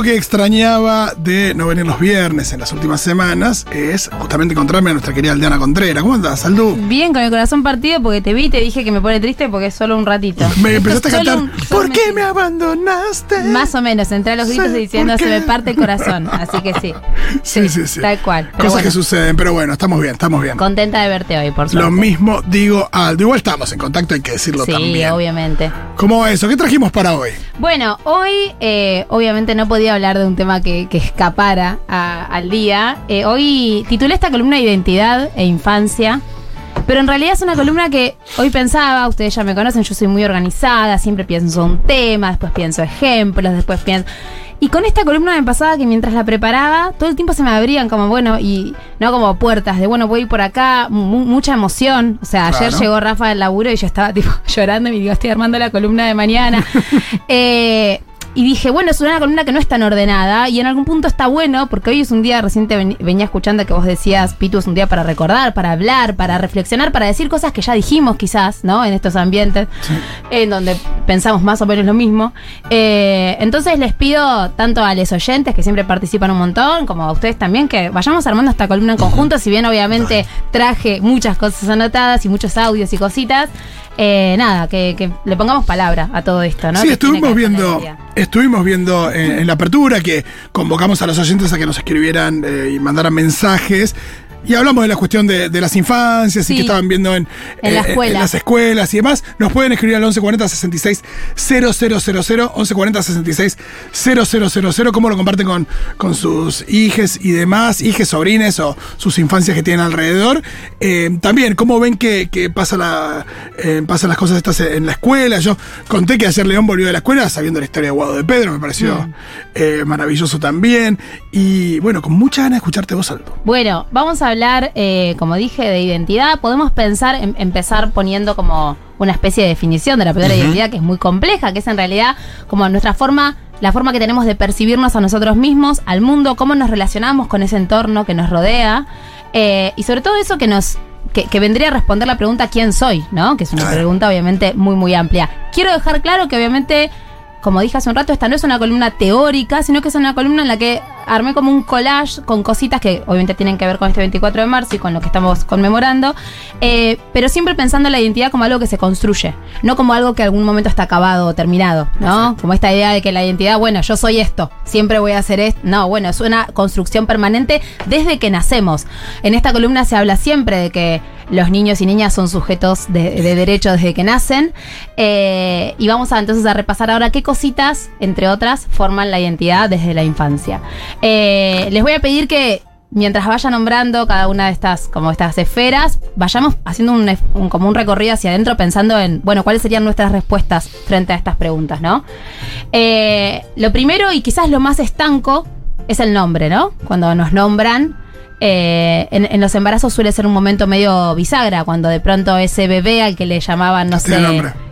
algo que extrañaba de no venir los viernes en las últimas semanas es justamente encontrarme a nuestra querida Aldeana Contreras. ¿Cómo andás, Aldú? Bien, con el corazón partido porque te vi y te dije que me pone triste porque es solo un ratito. Me empezaste a cantar. un- ¿Por qué me abandonaste? Más o menos, entré a los gritos Sí, y diciendo ¿por se me parte el corazón. Así que sí. Sí, sí, sí. Tal cual. Cosas bueno, que suceden, pero bueno, estamos bien, estamos bien. Contenta de verte hoy, por suerte. Lo mismo digo Aldo. Igual estamos en contacto, hay que decirlo Sí, también. obviamente. ¿Cómo eso? ¿Qué trajimos para hoy? Bueno, hoy eh, obviamente no podía hablar de un tema que, que escapara a- al día. Eh, hoy titulé esta columna Identidad e Infancia. Pero en realidad es una columna que hoy pensaba, ustedes ya me conocen, yo soy muy organizada, siempre pienso un tema, después pienso ejemplos, después pienso... Y con esta columna me pasaba que mientras la preparaba, todo el tiempo se me abrían como, bueno, y no como puertas de, bueno, voy por acá, mu- mucha emoción. O sea, ayer Claro. llegó Rafa del laburo y yo estaba tipo llorando y me digo, estoy armando la columna de mañana. Eh, y dije, bueno, es una columna que no es tan ordenada y en algún punto está bueno porque hoy es un día, reciente ven- venía escuchando que vos decías, Pitu, es un día para recordar, para hablar, para reflexionar, para decir cosas que ya dijimos quizás, ¿no? En estos ambientes en donde pensamos más o menos lo mismo. Eh, entonces les pido tanto a los oyentes que siempre participan un montón, como a ustedes también, que vayamos armando esta columna en conjunto, si bien obviamente traje muchas cosas anotadas y muchos audios y cositas. Eh, nada, que, que le pongamos palabra a todo esto, ¿no? sí, Que estuvimos viendo, estuvimos viendo en, en la apertura que convocamos a los oyentes a que nos escribieran eh, y mandaran mensajes. Y hablamos de la cuestión de, de las infancias y que estaban viendo en, En la escuela. las escuelas y demás. Nos pueden escribir al 1140 66 000, 1140 66 000, cómo lo comparten con, con sus hijes y demás, hijes, sobrines o sus infancias que tienen alrededor. Eh, también, cómo ven que, que pasa la, eh, pasan las cosas estas en la escuela. Yo conté que ayer León volvió de la escuela sabiendo la historia de Guado de Pedro, me pareció Mm. eh, maravilloso también. Y bueno, con mucha ganas de escucharte vos, Aldo. Bueno, vamos a hablar, eh, como dije, de identidad. Podemos pensar, em- empezar poniendo como una especie de definición de la primera identidad que es muy compleja, que es en realidad como nuestra forma, la forma que tenemos de percibirnos a nosotros mismos, al mundo, cómo nos relacionamos con ese entorno que nos rodea eh, y sobre todo eso que nos que, que vendría a responder la pregunta ¿quién soy? ¿No? Que es una pregunta obviamente muy muy amplia. Quiero dejar claro que obviamente como dije hace un rato, esta no es una columna teórica, sino que es una columna en la que armé como un collage con cositas que obviamente tienen que ver con este 24 de marzo y con lo que estamos conmemorando, eh, pero siempre pensando en la identidad como algo que se construye, no como algo que en algún momento está acabado o terminado, ¿no? Como esta idea de que la identidad, bueno, yo soy esto, siempre voy a hacer esto. No, bueno, es una construcción permanente desde que nacemos. En esta columna se habla siempre de que los niños y niñas son sujetos de, de derecho desde que nacen. Eh, y vamos a entonces a repasar ahora qué cositas, entre otras, forman la identidad desde la infancia. Eh, les voy a pedir que mientras vaya nombrando cada una de estas, como estas esferas, vayamos haciendo un, un- como un recorrido hacia adentro pensando en, bueno, cuáles serían nuestras respuestas frente a estas preguntas, ¿no? Eh, lo primero y quizás lo más estanco es el nombre, ¿no? Cuando nos nombran. eh, en, en los embarazos suele ser un momento medio bisagra, cuando de pronto ese bebé al que le llamaban, no sé,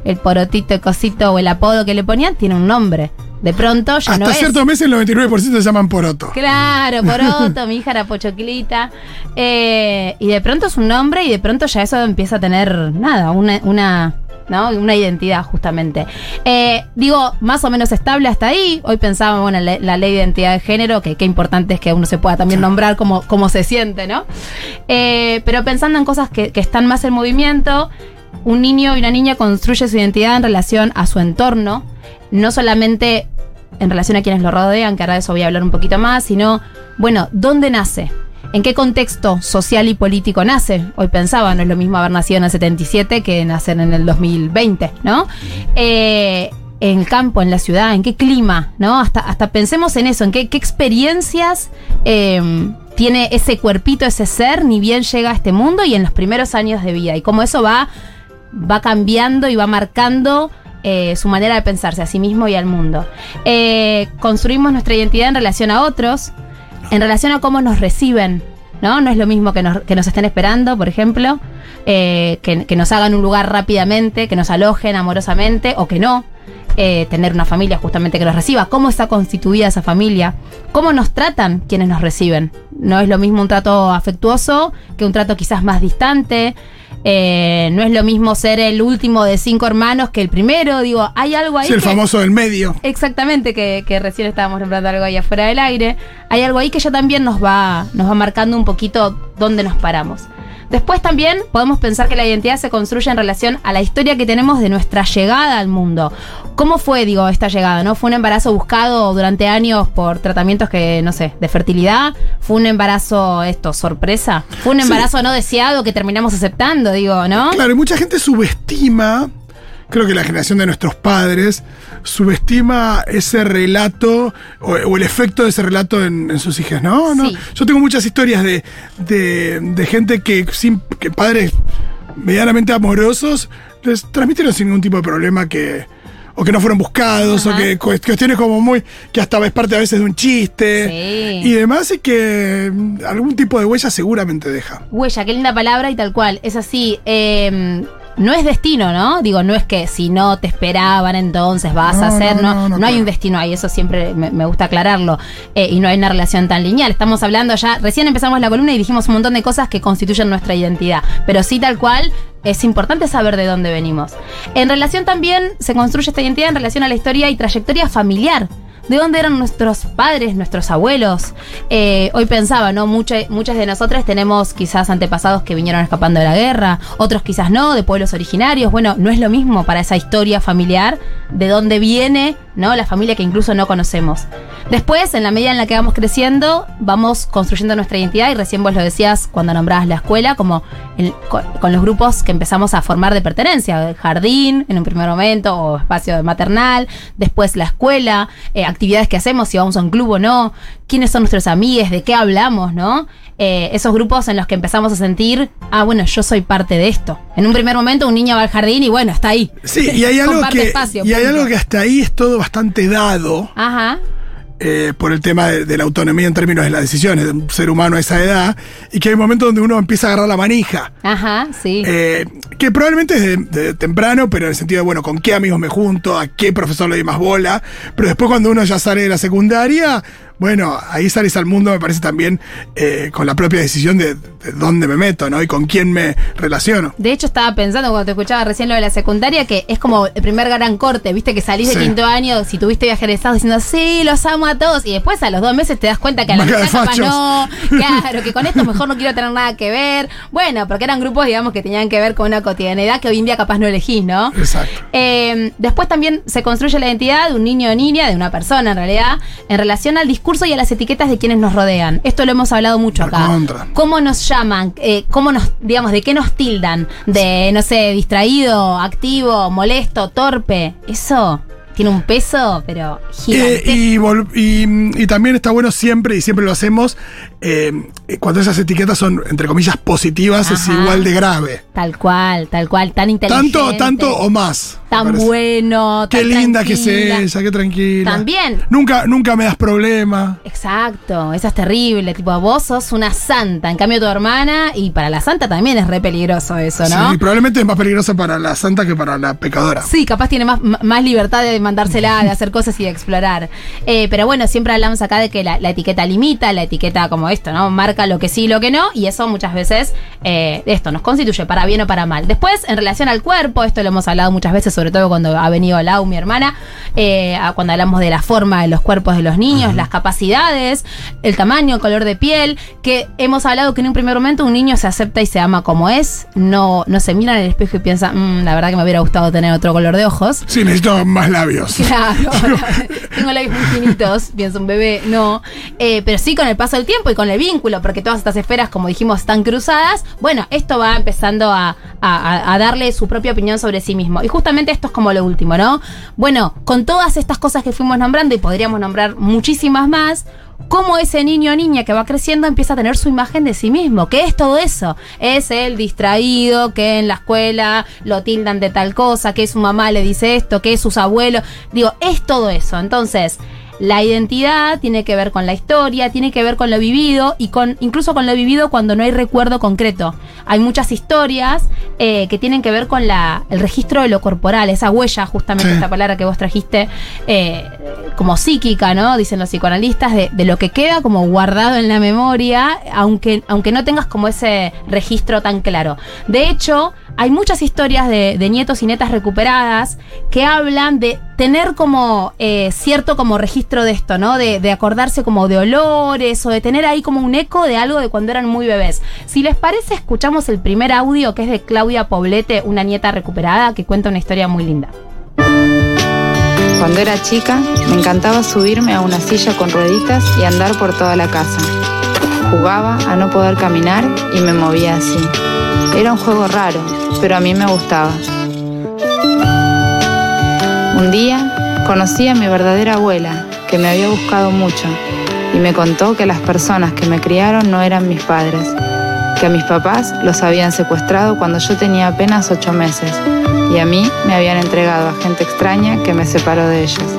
el porotito, el cosito o el apodo que le ponían, tiene un nombre. De pronto ya Hasta no es. ciertos meses el 99% se llaman poroto. Claro, poroto, mi hija era pochoclita. Eh, y de pronto es un nombre y de pronto ya eso empieza a tener, nada, una, una, ¿no? una identidad justamente. Eh, digo, más o menos estable hasta ahí. Hoy pensaba, bueno, la, la ley de identidad de género, que qué importante es que uno se pueda también nombrar cómo, cómo se siente, ¿no? Eh, pero pensando en cosas que, que están más en movimiento, un niño y una niña construye su identidad en relación a su entorno, no solamente en relación a quienes lo rodean, que ahora de eso voy a hablar un poquito más, sino, bueno, ¿dónde nace? ¿En qué contexto social y político nace? Hoy pensaba, no es lo mismo haber nacido en el 77 que nacer en el 2020, ¿no? Eh, en el campo, en la ciudad, en qué clima, ¿no? Hasta, hasta pensemos en eso, en qué, experiencias eh, tiene ese cuerpito, ese ser, ni bien llega a este mundo y en los primeros años de vida. Y cómo eso va, va cambiando y va marcando eh, su manera de pensarse a sí mismo y al mundo. Eh, construimos nuestra identidad en relación a otros, en relación a cómo nos reciben. ¿No? No es lo mismo que nos, que nos estén esperando, por ejemplo, eh, que, que nos hagan un lugar rápidamente, que nos alojen amorosamente o que no. tener una familia justamente que los reciba, cómo está constituida esa familia, cómo nos tratan quienes nos reciben. No es lo mismo un trato afectuoso que un trato quizás más distante. Eh, no es lo mismo ser el último de cinco hermanos que el primero. Digo, hay algo ahí. Sí, el que- famoso del medio. Exactamente, que, que recién estábamos nombrando algo ahí afuera del aire. Hay algo ahí que ya también nos va, nos va marcando un poquito dónde nos paramos. Después también podemos pensar que la identidad se construye en relación a la historia que tenemos de nuestra llegada al mundo. ¿Cómo fue, digo, esta llegada? ¿No? ¿Fue un embarazo buscado durante años por tratamientos que, no sé, de fertilidad? ¿Fue un embarazo, esto, sorpresa? ¿Fue un Sí. embarazo no deseado que terminamos aceptando, digo, no? Claro, y mucha gente subestima, creo que la generación de nuestros padres, subestima ese relato o, o el efecto de ese relato en, en sus hijas, ¿no? ¿no? Sí. Yo tengo muchas historias de, de, de gente que, sin, que padres medianamente amorosos les transmitieron sin ningún tipo de problema que o que no fueron buscados, Ajá. o que cuest- cuestiones como muy, que hasta es parte a veces de un chiste Sí. y demás, y que algún tipo de huella seguramente deja. Huella, qué linda palabra y tal cual. Es así. eh, no es destino, ¿no? Digo, no es que si no te esperaban entonces vas No, a hacer, no, no, no, no, no, hay claro. un destino ahí, eso siempre me, me gusta aclararlo. Eh, y no hay una relación tan lineal. Estamos hablando ya, recién empezamos la columna y dijimos un montón de cosas que constituyen nuestra identidad. Pero sí, tal cual, es importante saber de dónde venimos. En relación también, se construye esta identidad en relación a la historia y trayectoria familiar. ¿De dónde eran nuestros padres, nuestros abuelos? Eh, hoy pensaba, ¿no? Mucha- muchas de nosotras tenemos quizás antepasados que vinieron escapando de la guerra, otros quizás no, de pueblos originarios. Bueno, no es lo mismo para esa historia familiar de dónde viene, ¿no? La familia que incluso no conocemos. Después, en la medida en la que vamos creciendo, vamos construyendo nuestra identidad y recién vos lo decías cuando nombrabas la escuela, como con los grupos que empezamos a formar de pertenencia, el jardín en un primer momento o espacio maternal, después la escuela, eh, actividades que hacemos, si vamos a un club o no, quiénes son nuestros amigos, de qué hablamos, ¿no? Eh, esos grupos en los que empezamos a sentir, ah, bueno, yo soy parte de esto. En un primer momento un niño va al jardín y bueno, está ahí. Sí, y hay algo que, espacio, y hay algo que hasta ahí es todo bastante dado. Ajá. Eh, por el tema de, de la autonomía en términos de las decisiones de un ser humano a esa edad, y que hay momentos donde uno empieza a agarrar la manija. Ajá, sí. eh, que probablemente es de, de temprano, pero en el sentido de, bueno, con qué amigos me junto, a qué profesor le doy más bola. Pero después cuando uno ya sale de la secundaria, bueno, ahí sales al mundo, me parece también eh, con la propia decisión de, de dónde me meto, ¿no? Y con quién me relaciono. De hecho, estaba pensando cuando te escuchaba recién lo de la secundaria que es como el primer gran corte, viste que salís Sí. de quinto año, si tuviste viaje egresado diciendo, sí, los amo a todos, y después a los dos meses te das cuenta que a la mitad capaz no, claro, que con esto mejor no quiero tener nada que ver. Bueno, porque eran grupos, digamos, que tenían que ver con una cotidianidad que hoy en día capaz no elegís, ¿no? Exacto. Eh, después también se construye la identidad de un niño o niña, de una persona en realidad, en relación al discurso y a las etiquetas de quienes nos rodean. Esto lo hemos hablado mucho acá. ¿Cómo nos llaman? Eh, ¿Cómo nos, digamos, de qué nos tildan? De, no sé, distraído, activo, molesto, torpe. Eso tiene un peso, pero Eh, gigante. y, vol- y- y también está bueno siempre, y siempre lo hacemos, eh, cuando esas etiquetas son, entre comillas, positivas, es igual de grave. Tal cual, tal cual, tan inteligente. Tanto, tanto o más. Tan bueno, Qué tan linda que es ella, qué tranquila. También. Nunca, nunca me das problema. Exacto, esa es terrible. Tipo, vos sos una santa, en cambio tu hermana, y para la santa también es re peligroso eso, ¿no? Sí, probablemente es más peligrosa para la santa que para la pecadora. Sí, capaz tiene más, más libertad de mandársela, de hacer cosas y de explorar. Eh, pero bueno, siempre hablamos acá de que la, la etiqueta limita, la etiqueta como esto, ¿no? Marca lo que sí y lo que no, y eso muchas veces, eh, esto nos constituye para bien o para mal. Después, en relación al cuerpo, esto lo hemos hablado muchas veces, sobre todo cuando ha venido Lau, mi hermana, eh, cuando hablamos de la forma de los cuerpos de los niños, las capacidades, el tamaño, el color de piel, que hemos hablado que en un primer momento un niño se acepta y se ama como es, no, no se mira en el espejo y piensa, "Mm, la verdad que me hubiera gustado tener otro color de ojos. Sí, necesito más labios. Claro, tengo labios muy finitos, piensa un bebé, no. Eh, pero sí con el paso del tiempo y con el vínculo, porque todas estas esferas, como dijimos, están cruzadas. Bueno, esto va empezando a, a- a darle su propia opinión sobre sí mismo. Y justamente esto es como lo último, ¿no? Bueno, con todas estas cosas que fuimos nombrando, y podríamos nombrar muchísimas más, cómo ese niño o niña que va creciendo empieza a tener su imagen de sí mismo. ¿Qué es todo eso? Es el distraído que en la escuela lo tildan de tal cosa, que su mamá le dice esto, que sus abuelos. Digo, es todo eso. Entonces, la identidad, tiene que ver con la historia, tiene que ver con lo vivido y con incluso con lo vivido cuando no hay recuerdo concreto. Hay muchas historias eh, que tienen que ver con la, el registro de lo corporal, esa huella, justamente Sí. esta palabra que vos trajiste, eh, como psíquica, ¿no? Dicen los psicoanalistas, de, de lo que queda como guardado en la memoria, aunque, aunque no tengas como ese registro tan claro. De hecho, hay muchas historias de, de nietos y netas recuperadas que hablan de tener como eh, cierto como registro de esto, ¿no? De, de acordarse como de olores o de tener ahí como un eco de algo de cuando eran muy bebés. Si les parece, escuchamos el primer audio que es de Claudia Poblete, una nieta recuperada, que cuenta una historia muy linda. Cuando era chica, me encantaba subirme a una silla con rueditas y andar por toda la casa. Jugaba a no poder caminar y me movía así. Era un juego raro, pero a mí me gustaba. Un día conocí a mi verdadera abuela, que me había buscado mucho, y me contó que las personas que me criaron no eran mis padres, que a mis papás los habían secuestrado cuando yo tenía apenas ocho meses, y a mí me habían entregado a gente extraña que me separó de ellos.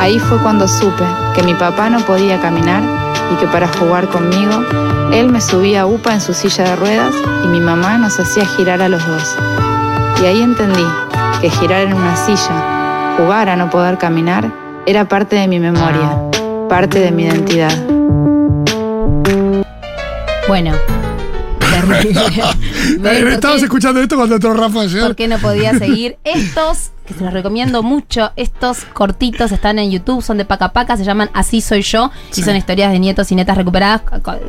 Ahí fue cuando supe que mi papá no podía caminar y que para jugar conmigo, él me subía a UPA en su silla de ruedas y mi mamá nos hacía girar a los dos. Y ahí entendí que girar en una silla, jugar a no poder caminar, era parte de mi memoria, parte de mi identidad. Bueno. terrible. ¿Ves por Estabas escuchando esto cuando entró Rafa ayer. ¿Por qué no podía seguir? Estos, que se los recomiendo mucho, estos cortitos están en YouTube, son de Paca Paca, se llaman Así Soy Yo, y son historias de nietos y netas recuperadas,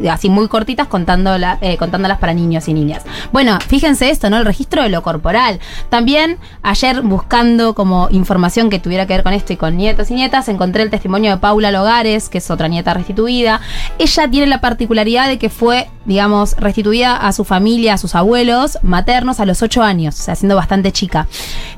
así muy cortitas, contándola- eh, contándolas para niños y niñas. Bueno, fíjense esto, ¿no? El registro de lo corporal. También, ayer buscando como información que tuviera que ver con esto y con nietos y nietas, encontré el testimonio de Paula Logares, que es otra nieta restituida. Ella tiene la particularidad de que fue, digamos, restituida a su familia, a sus abuelos maternos a los 8 años, o sea, siendo bastante chica.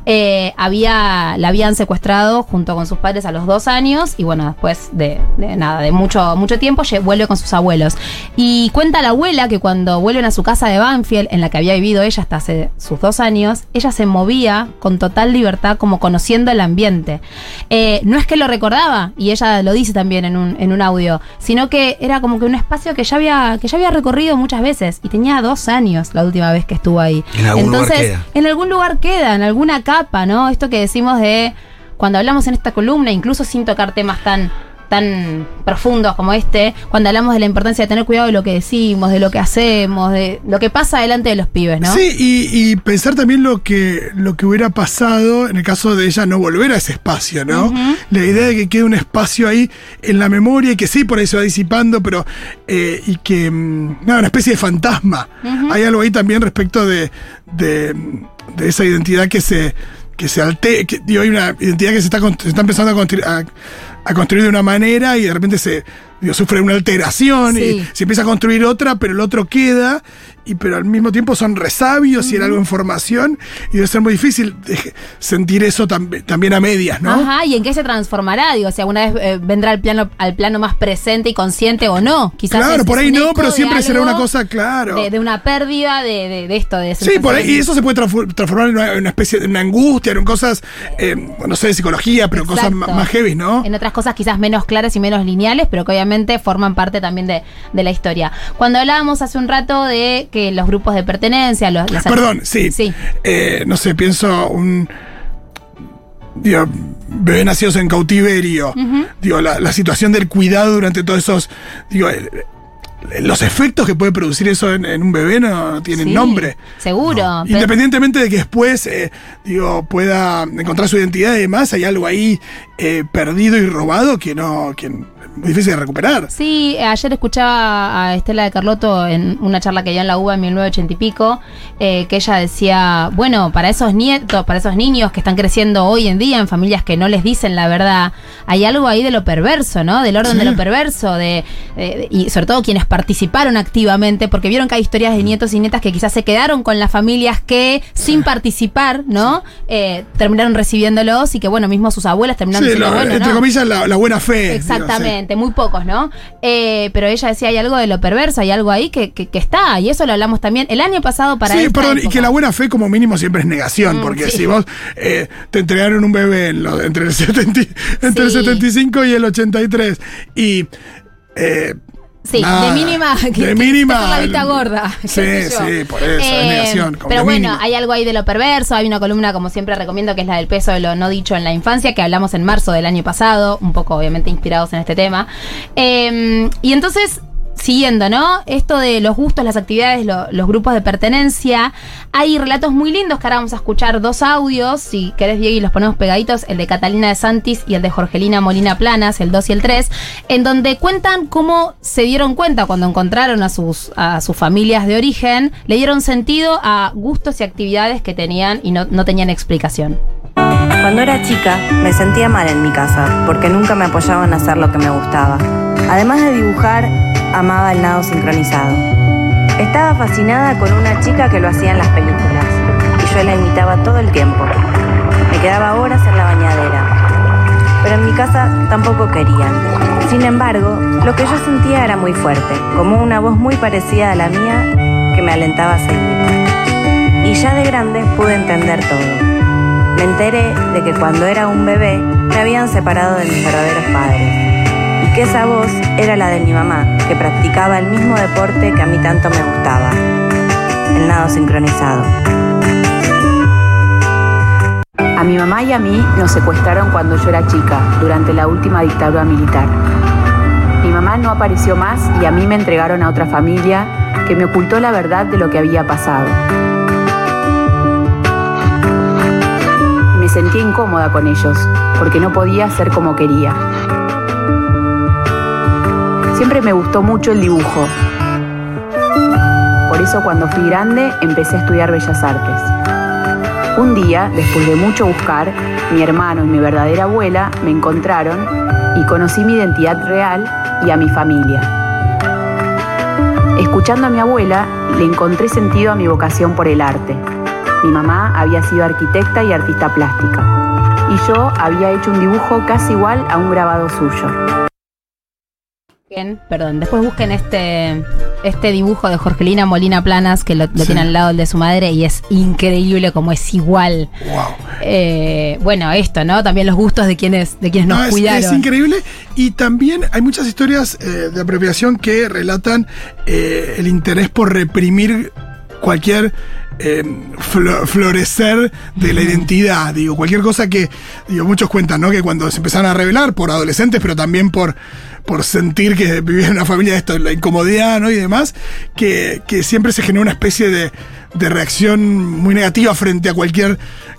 Eh, había, la habían secuestrado junto con sus padres a los dos años y bueno, después de, de nada, de mucho, mucho tiempo, vuelve con sus abuelos. Y cuenta la abuela que cuando vuelven a su casa de Banfield, en la que había vivido ella hasta hace sus dos años, ella se movía con total libertad, como conociendo el ambiente. Eh, no es que lo recordaba, y ella lo dice también en un, en un audio, sino que era como que un espacio que ya había, que ya había recorrido muchas veces, y tenía dos años la última vez que estuvo ahí. En algún lugar queda. en algún lugar queda, en alguna capa, ¿no? Esto que decimos de cuando hablamos en esta columna, incluso sin tocar temas tan tan profundos como este, cuando hablamos de la importancia de tener cuidado de lo que decimos, de lo que hacemos, de lo que pasa delante de los pibes, ¿no? Sí, y, y pensar también lo que, lo que hubiera pasado en el caso de ella no volver a ese espacio, ¿no? La idea de que quede un espacio ahí en la memoria y que sí, por ahí se va disipando, pero. eh, y que. mm, Nada, una especie de fantasma. Hay algo ahí también respecto de, de, de esa identidad que se. Que se altera, que, digo, hay una identidad que se está, se está empezando a, construir- a, a construir de una manera y de repente se sufre una alteración Sí. y se empieza a construir otra, pero el otro queda, y pero al mismo tiempo son resabios y era algo en formación, y debe ser muy difícil sentir eso tam- también a medias, ¿no? Ajá, y en qué se transformará, digo, si alguna vez eh, vendrá al plano, al plano más presente y consciente o no. Quizás Claro, por ahí no, pero siempre será una cosa, claro. De, de una pérdida de, de- de esto, de Sí, por ahí, y eso se puede transfor- transformar en una, en una especie de una angustia, en cosas, eh, no sé, de psicología, pero cosas ma- más heavy, ¿no? En otras cosas quizás menos claras y menos lineales, pero que obviamente forman parte también de, de la historia. Cuando hablábamos hace un rato de que los grupos de pertenencia, los, las Perdón, sí. Sí. Eh, no sé, pienso un. Digo, bebés nacidos en cautiverio. Digo, la, la situación del cuidado durante todos esos. Digo, los efectos que puede producir eso en, en un bebé no, tienen Sí, nombre. Seguro. pero- Independientemente de que después, eh, digo, pueda encontrar su identidad y demás, hay algo ahí eh, perdido y robado que no, que difícil de recuperar. Sí, ayer escuchaba a Estela de Carlotto en una charla que dio en la UBA en 1980 y pico, eh, que ella decía, bueno, para esos nietos, para esos niños que están creciendo hoy en día en familias que no les dicen la verdad, hay algo ahí de lo perverso, ¿no? Del orden Sí. de lo perverso, de, y sobre todo quienes participaron activamente, porque vieron que hay historias de nietos y nietas que quizás se quedaron con las familias que, sin participar, ¿no? Eh, terminaron recibiéndolos y que, bueno, mismo sus abuelas terminaron Sí, bueno, entre no. comillas, la, la buena fe. digo, sí. Exactamente. Muy pocos, ¿no? Eh, pero ella decía, hay algo de lo perverso, hay algo ahí que, que- que está, y eso lo hablamos también el año pasado para sí, perdón, y que la buena fe como mínimo siempre es negación, Mm, porque sí. si vos eh, te entregaron un bebé en lo- entre, el 70 y- entre el Sí. 75 y el 83 y... eh, Sí, nada, de mínima. que- de mínima. con la vista gorda. Sí, sí, por eso, es Eh, negación. Pero bueno, mínima. hay algo ahí de lo perverso. Hay una columna, como siempre recomiendo, que es la del peso de lo no dicho en la infancia, que hablamos en marzo del año pasado, un poco obviamente inspirados en este tema. Eh, y entonces. Siguiendo, ¿no? Esto de los gustos, las actividades, lo- los grupos de pertenencia. Hay relatos muy lindos que ahora vamos a escuchar dos audios. Si querés, Diego, y los ponemos pegaditos: el de Catalina de Santis y el de Jorgelina Molina Planas, el 2 y el 3, en donde cuentan cómo se dieron cuenta cuando encontraron a sus, a sus familias de origen, le dieron sentido a gustos y actividades que tenían y no, no tenían explicación. Cuando era chica me sentía mal en mi casa porque nunca me apoyaban a hacer lo que me gustaba. Además de dibujar, amaba el nado sincronizado. Estaba fascinada con una chica que lo hacía en las películas y yo la imitaba todo el tiempo. Me quedaba horas en la bañadera. Pero en mi casa tampoco querían. Sin embargo, lo que yo sentía era muy fuerte, como una voz muy parecida a la mía que me alentaba a seguir. Y ya de grande pude entender todo. Me enteré de que cuando era un bebé me habían separado de mis verdaderos padres que esa voz era la de mi mamá, que practicaba el mismo deporte que a mí tanto me gustaba, el nado sincronizado. A mi mamá y a mí nos secuestraron cuando yo era chica, durante la última dictadura militar. Mi mamá no apareció más y a mí me entregaron a otra familia que me ocultó la verdad de lo que había pasado. Me sentía incómoda con ellos, porque no podía ser como quería. Siempre me gustó mucho el dibujo. Por eso cuando fui grande empecé a estudiar Bellas Artes. Un día, después de mucho buscar, mi hermano y mi verdadera abuela me encontraron y conocí mi identidad real y a mi familia. Escuchando a mi abuela, le encontré sentido a mi vocación por el arte. Mi mamá había sido arquitecta y artista plástica, y yo había hecho un dibujo casi igual a un grabado suyo. Perdón, después busquen este, este dibujo de Jorgelina Molina Planas, que lo, lo tiene al lado el de su madre, y es increíble como es igual. Wow. Eh, bueno, esto, ¿no? También los gustos de quienes, de quienes No, nos es, cuidaron. es increíble. Y también hay muchas historias eh, de apropiación que relatan eh, el interés por reprimir cualquier eh, flo- florecer de la identidad. Digo, cualquier cosa que, digo, muchos cuentan, ¿no? Que cuando se empezaron a revelar por adolescentes, pero también por, por sentir que vivían en una familia de esto, la incomodidad, ¿no? Y demás, que, que siempre se genera una especie de, de reacción muy negativa frente a cualquier,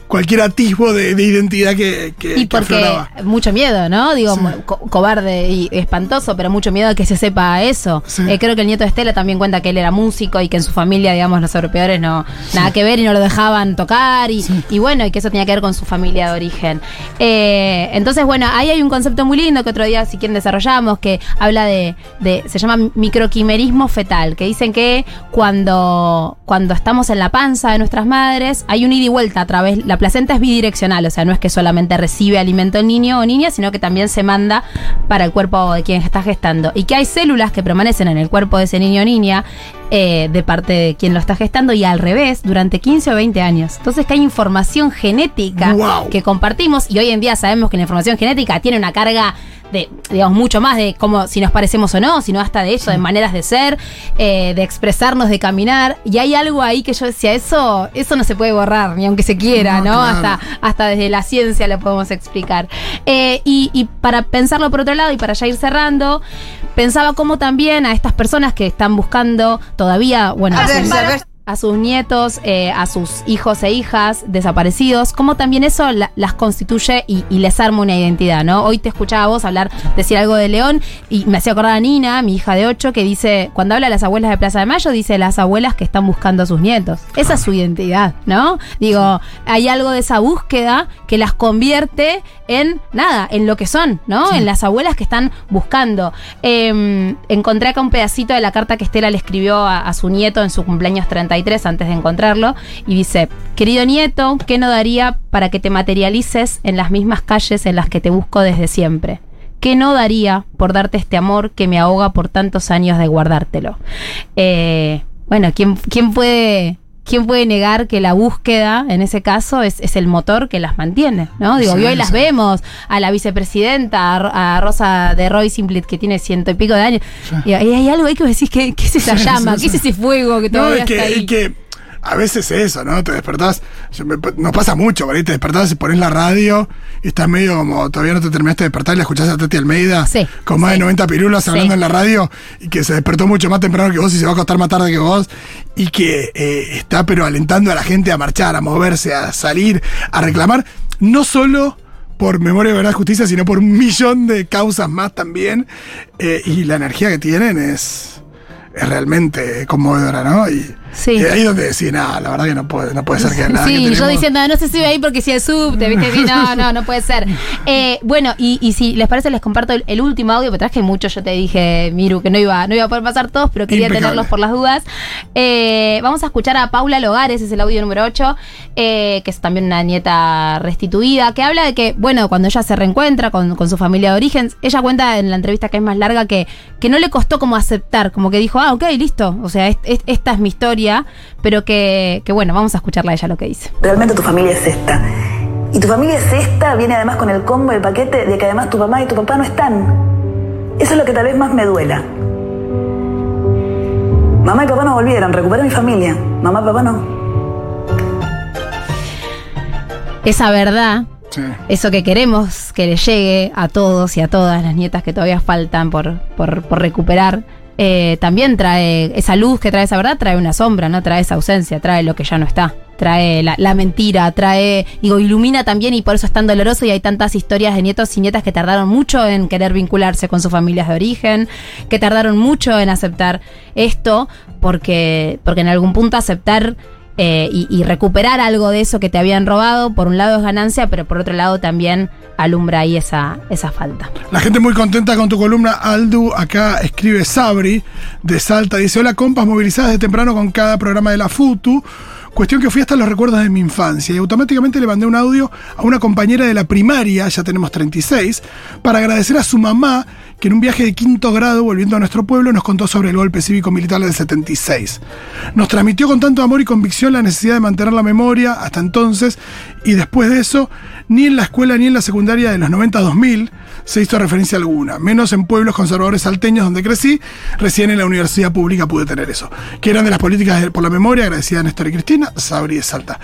cualquier atisbo de, de identidad que, que, Y que porque afloraba. mucho miedo, ¿no? Digo, Sí. mo- co- cobarde y espantoso, pero mucho miedo a que se sepa eso. Sí. Eh, creo que el nieto de Estela también cuenta que él era músico y que en su familia, digamos, los europeos no nada que ver y no lo dejaban tocar y, y bueno, y que eso tenía que ver con su familia de origen. Eh, entonces, bueno, ahí hay un concepto muy lindo que otro día, si quieren, desarrollamos, que habla de, de se llama microquimerismo fetal, que dicen que cuando, cuando estamos en la panza de nuestras madres, hay un ida y vuelta a través, la placenta es bidireccional, o sea, no es que solamente recibe alimento el niño o niña, sino que también se manda para el cuerpo de quien está gestando. Y que hay células que permanecen en el cuerpo de ese niño o niña eh, de parte de quien lo está gestando y al revés durante 15 o 20 años. Entonces que hay información genética Wow. que compartimos y hoy en día sabemos que la información genética tiene una carga de, digamos, mucho más de cómo si nos parecemos o no, sino hasta de eso, de maneras de ser, eh, de expresarnos, de caminar. Y hay algo ahí que yo decía, eso, eso no se puede borrar, ni aunque se quiera, No, ¿no? claro. Hasta, hasta desde la ciencia lo podemos explicar. Eh, y, y para pensarlo por otro lado y para ya ir cerrando, pensaba cómo también a estas personas que están buscando todavía, bueno, a sus, a sus nietos, eh, a sus hijos e hijas desaparecidos, cómo también eso la- las constituye y, y les arma una identidad, ¿no? Hoy te escuchaba a vos hablar, decir algo de León y me hacía acordar a Nina, mi hija de 8, que dice, cuando habla de las abuelas de Plaza de Mayo, dice las abuelas que están buscando a sus nietos. Esa es su identidad, ¿no? Digo, hay algo de esa búsqueda que las convierte en nada, en lo que son, ¿no? En las abuelas que están buscando. Eh, encontré acá un pedacito de la carta que Estela le escribió a, a su nieto en su cumpleaños 33 antes de encontrarlo y dice, querido nieto, ¿qué no daría para que te materialices en las mismas calles en las que te busco desde siempre? ¿Qué no daría por darte este amor que me ahoga por tantos años de guardártelo? Eh, bueno, ¿quién, quién puede ¿quién puede negar que la búsqueda, en ese caso, es, es el motor que las mantiene? ¿no? Digo, Sí, y hoy las sí. vemos, a la vicepresidenta, a, Ro- a Rosa de Roy Simplit, que tiene ciento y pico de años. Y hay, algo ahí que vos decís, ¿qué, qué es esa llama? ¿Qué es ese fuego que No, todavía es que, está ahí? es que a veces eso, ¿no? Te despertás, me- nos pasa mucho, ahí te despertás y pones la radio y estás medio como, todavía no te terminaste de despertar y la escuchás a Tati Almeida Sí, con más sí. de 90 pirulas Sí. hablando en la radio y que se despertó mucho más temprano que vos y se va a acostar más tarde que vos y que eh, está pero alentando a la gente a marchar, a moverse, a salir, a reclamar, no solo por memoria, verdad, justicia, sino por un millón de causas más también. Eh, y la energía que tienen es, es realmente conmovedora, ¿no? Y, Sí. y ahí donde decís, nada, la verdad que no puede, no puede ser que nada. que Sí, yo diciendo, no se sube ahí porque si es subte, ¿viste? No, no, no puede ser. Eh, bueno, y, y si les parece, les comparto el, el último audio, porque traje mucho, yo te dije, Miru, que no iba, no iba a poder pasar todos, pero quería Impecable. tenerlos por las dudas. Eh, vamos a escuchar a Paula Logares, es el audio número 8, eh, que es también una nieta restituida, que habla de que, bueno, cuando ella se reencuentra con, con su familia de origen, ella cuenta en la entrevista que es más larga que, que no le costó como aceptar, como que dijo, ah, ok, listo, o sea, es- es- esta es mi historia, pero que, que bueno, vamos a escucharla a ella lo que dice. Realmente tu familia es esta. Y tu familia es esta, viene además con el combo, el paquete de que además tu mamá y tu papá no están. Eso es lo que tal vez más me duela. Mamá y papá no volvieron, recuperé mi familia. Mamá y papá no. Esa verdad, Sí. eso que queremos que le llegue a todos y a todas las nietas que todavía faltan por, por, por recuperar, eh, también trae esa luz que trae esa verdad, trae una sombra, ¿no? Trae esa ausencia, trae lo que ya no está. Trae la, mentira, trae, digo, ilumina también y por eso es tan doloroso y hay tantas historias de nietos y nietas que tardaron mucho en querer vincularse con sus familias de origen, que tardaron mucho en aceptar esto, porque, porque en algún punto aceptar eh, y, y recuperar algo de eso que te habían robado, por un lado es ganancia, pero por otro lado también alumbra ahí esa, esa falta. La gente muy contenta con tu columna, Aldu. Acá escribe Sabri de Salta. Dice: Hola, compas movilizadas de temprano con cada programa de la FUTU. Cuestión que fui hasta los recuerdos de mi infancia y automáticamente le mandé un audio a una compañera de la primaria, ya tenemos 36, para agradecer a su mamá que en un viaje de quinto grado volviendo a nuestro pueblo nos contó sobre el golpe cívico-militar del 76. Nos transmitió con tanto amor y convicción la necesidad de mantener la memoria hasta entonces y después de eso, ni en la escuela ni en la secundaria de los 90-2000 se hizo referencia alguna, menos en pueblos conservadores salteños donde crecí, recién en la universidad pública pude tener eso, que eran de las políticas por la memoria, agradecida a Néstor y Cristina, Sabri de Salta.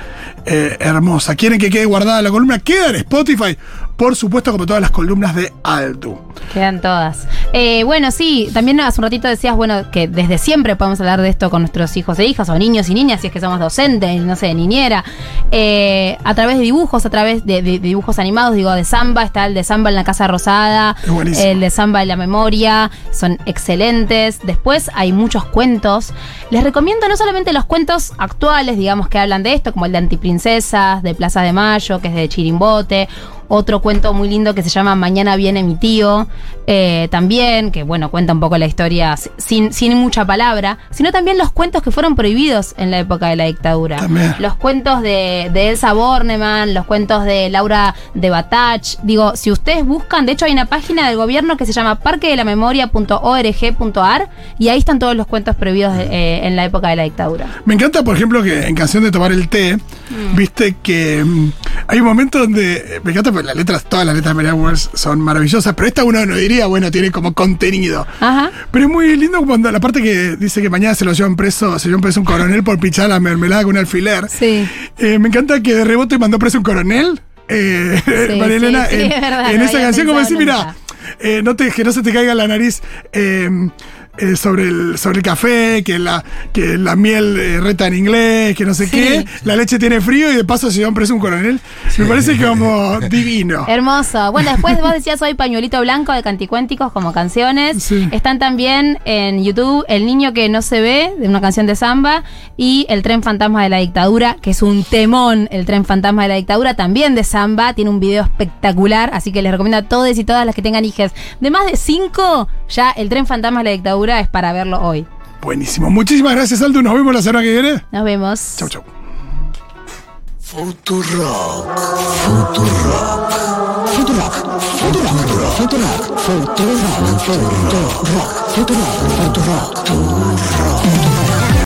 Eh, hermosa. ¿Quieren que quede guardada la columna? Queda en Spotify, por supuesto, como todas las columnas de Altu. Quedan todas. Eh, bueno, sí, también hace un ratito decías, bueno, que desde siempre podemos hablar de esto con nuestros hijos e hijas, o niños y niñas, si es que somos docentes, no sé, niñera, eh, a través de dibujos, a través de, de- de dibujos animados, digo, de samba, está el de samba en la Casa Rosada, el de samba en la memoria, son excelentes. Después hay muchos cuentos. Les recomiendo no solamente los cuentos actuales, digamos, que hablan de esto, como el de Antiprincesas, de Plaza de Mayo, que es de Chirimbote, otro cuento muy lindo que se llama Mañana viene mi tío, eh, también, que bueno, cuenta un poco la historia si- sin, sin mucha palabra, sino también los cuentos que fueron prohibidos en la época de la dictadura. También. Los cuentos de, de Elsa Bornemann, los cuentos de Laura de Batach. Digo, si ustedes buscan, de hecho hay una página del gobierno que se llama parquedelamemoria.org.ar y ahí están todos los cuentos prohibidos eh, en la época de la dictadura. Me encanta, por ejemplo, que en Canción de Tomar el Té, viste que mm, hay un momento donde. Me encanta las letras, todas las letras de María Wells son maravillosas, pero esta uno no diría, bueno, tiene como contenido. Ajá. Pero es muy lindo cuando la parte que dice que mañana se lo llevan preso, se llevan preso un coronel por pichar la mermelada con un alfiler. Sí. Eh, me encanta que de rebote mandó preso un coronel. Eh, Sí, María Elena, sí, en, es verdad, en no esa canción, como decir, mira, eh, no te, que no se te caiga la nariz eh, eh, sobre, el, sobre el café, que la, que la miel eh, reta en inglés, que no sé Sí. qué, la leche tiene frío y de paso se preso un coronel. Me parece como divino. Hermoso. Bueno, después vos decías hoy Pañuelito Blanco de Canticuénticos como canciones. Sí. Están también en YouTube El Niño que no se ve, de una canción de samba, y El Tren Fantasma de la Dictadura, que es un temón, El Tren Fantasma de la Dictadura, también de samba. Tiene un video espectacular, así que les recomiendo a todos y todas las que tengan hijas de más de cinco, ya El Tren Fantasma de la Dictadura es para verlo hoy. Buenísimo. Muchísimas gracias, Aldo. Nos vemos la semana que viene. Nos vemos. Chau, chau. Futurock, Futurock, Futurock, Futurock. Futurock, Futurock, Futurock, Futurock, Futurock, Futurock.